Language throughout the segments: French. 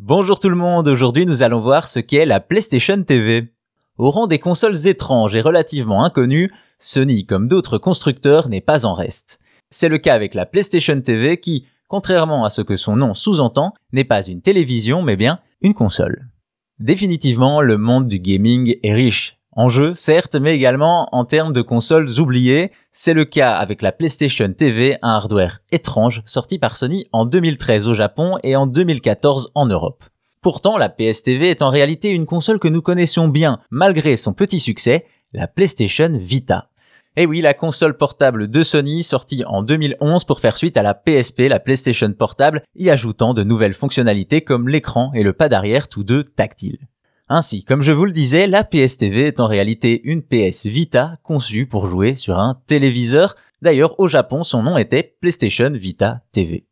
Bonjour tout le monde, aujourd'hui nous allons voir ce qu'est la PlayStation TV. Au rang des consoles étranges et relativement inconnues, Sony, comme d'autres constructeurs, n'est pas en reste. C'est le cas avec la PlayStation TV qui, contrairement à ce que son nom sous-entend, n'est pas une télévision mais bien une console. Définitivement, le monde du gaming est riche en jeu, certes, mais également en termes de consoles oubliées. C'est le cas avec la PlayStation TV, un hardware étrange sorti par Sony en 2013 au Japon et en 2014 en Europe. Pourtant, la PS-TV est en réalité une console que nous connaissions bien, malgré son petit succès, la PlayStation Vita. Et oui, la console portable de Sony sortie en 2011 pour faire suite à la PSP, la PlayStation Portable, y ajoutant de nouvelles fonctionnalités comme l'écran et le pas d'arrière tous deux tactiles. Ainsi, comme je vous le disais, la PS-TV est en réalité une PS Vita conçue pour jouer sur un téléviseur. D'ailleurs, au Japon, son nom était PlayStation Vita TV.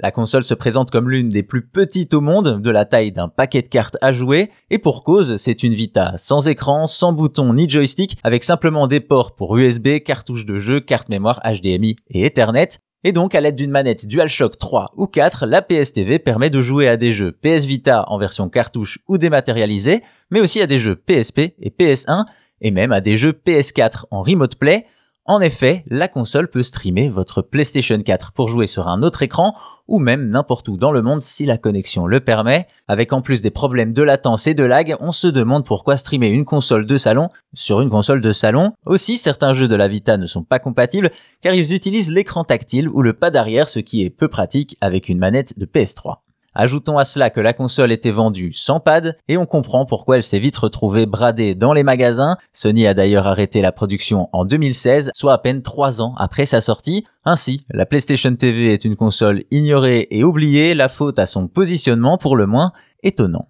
La console se présente comme l'une des plus petites au monde, de la taille d'un paquet de cartes à jouer, et pour cause, c'est une Vita sans écran, sans bouton ni joystick, avec simplement des ports pour USB, cartouches de jeu, carte mémoire HDMI et Ethernet, et donc, à l'aide d'une manette DualShock 3 ou 4, la PS-TV permet de jouer à des jeux PS Vita en version cartouche ou dématérialisée, mais aussi à des jeux PSP et PS1, et même à des jeux PS4 en remote play, en effet, la console peut streamer votre PlayStation 4 pour jouer sur un autre écran ou même n'importe où dans le monde si la connexion le permet. Avec en plus des problèmes de latence et de lag, on se demande pourquoi streamer une console de salon sur une console de salon. Aussi, certains jeux de la Vita ne sont pas compatibles car ils utilisent l'écran tactile ou le pas d'arrière, ce qui est peu pratique avec une manette de PS3. Ajoutons à cela que la console était vendue sans pad et on comprend pourquoi elle s'est vite retrouvée bradée dans les magasins. Sony a d'ailleurs arrêté la production en 2016, soit à peine 3 ans après sa sortie. Ainsi, la PlayStation TV est une console ignorée et oubliée, la faute à son positionnement pour le moins étonnant.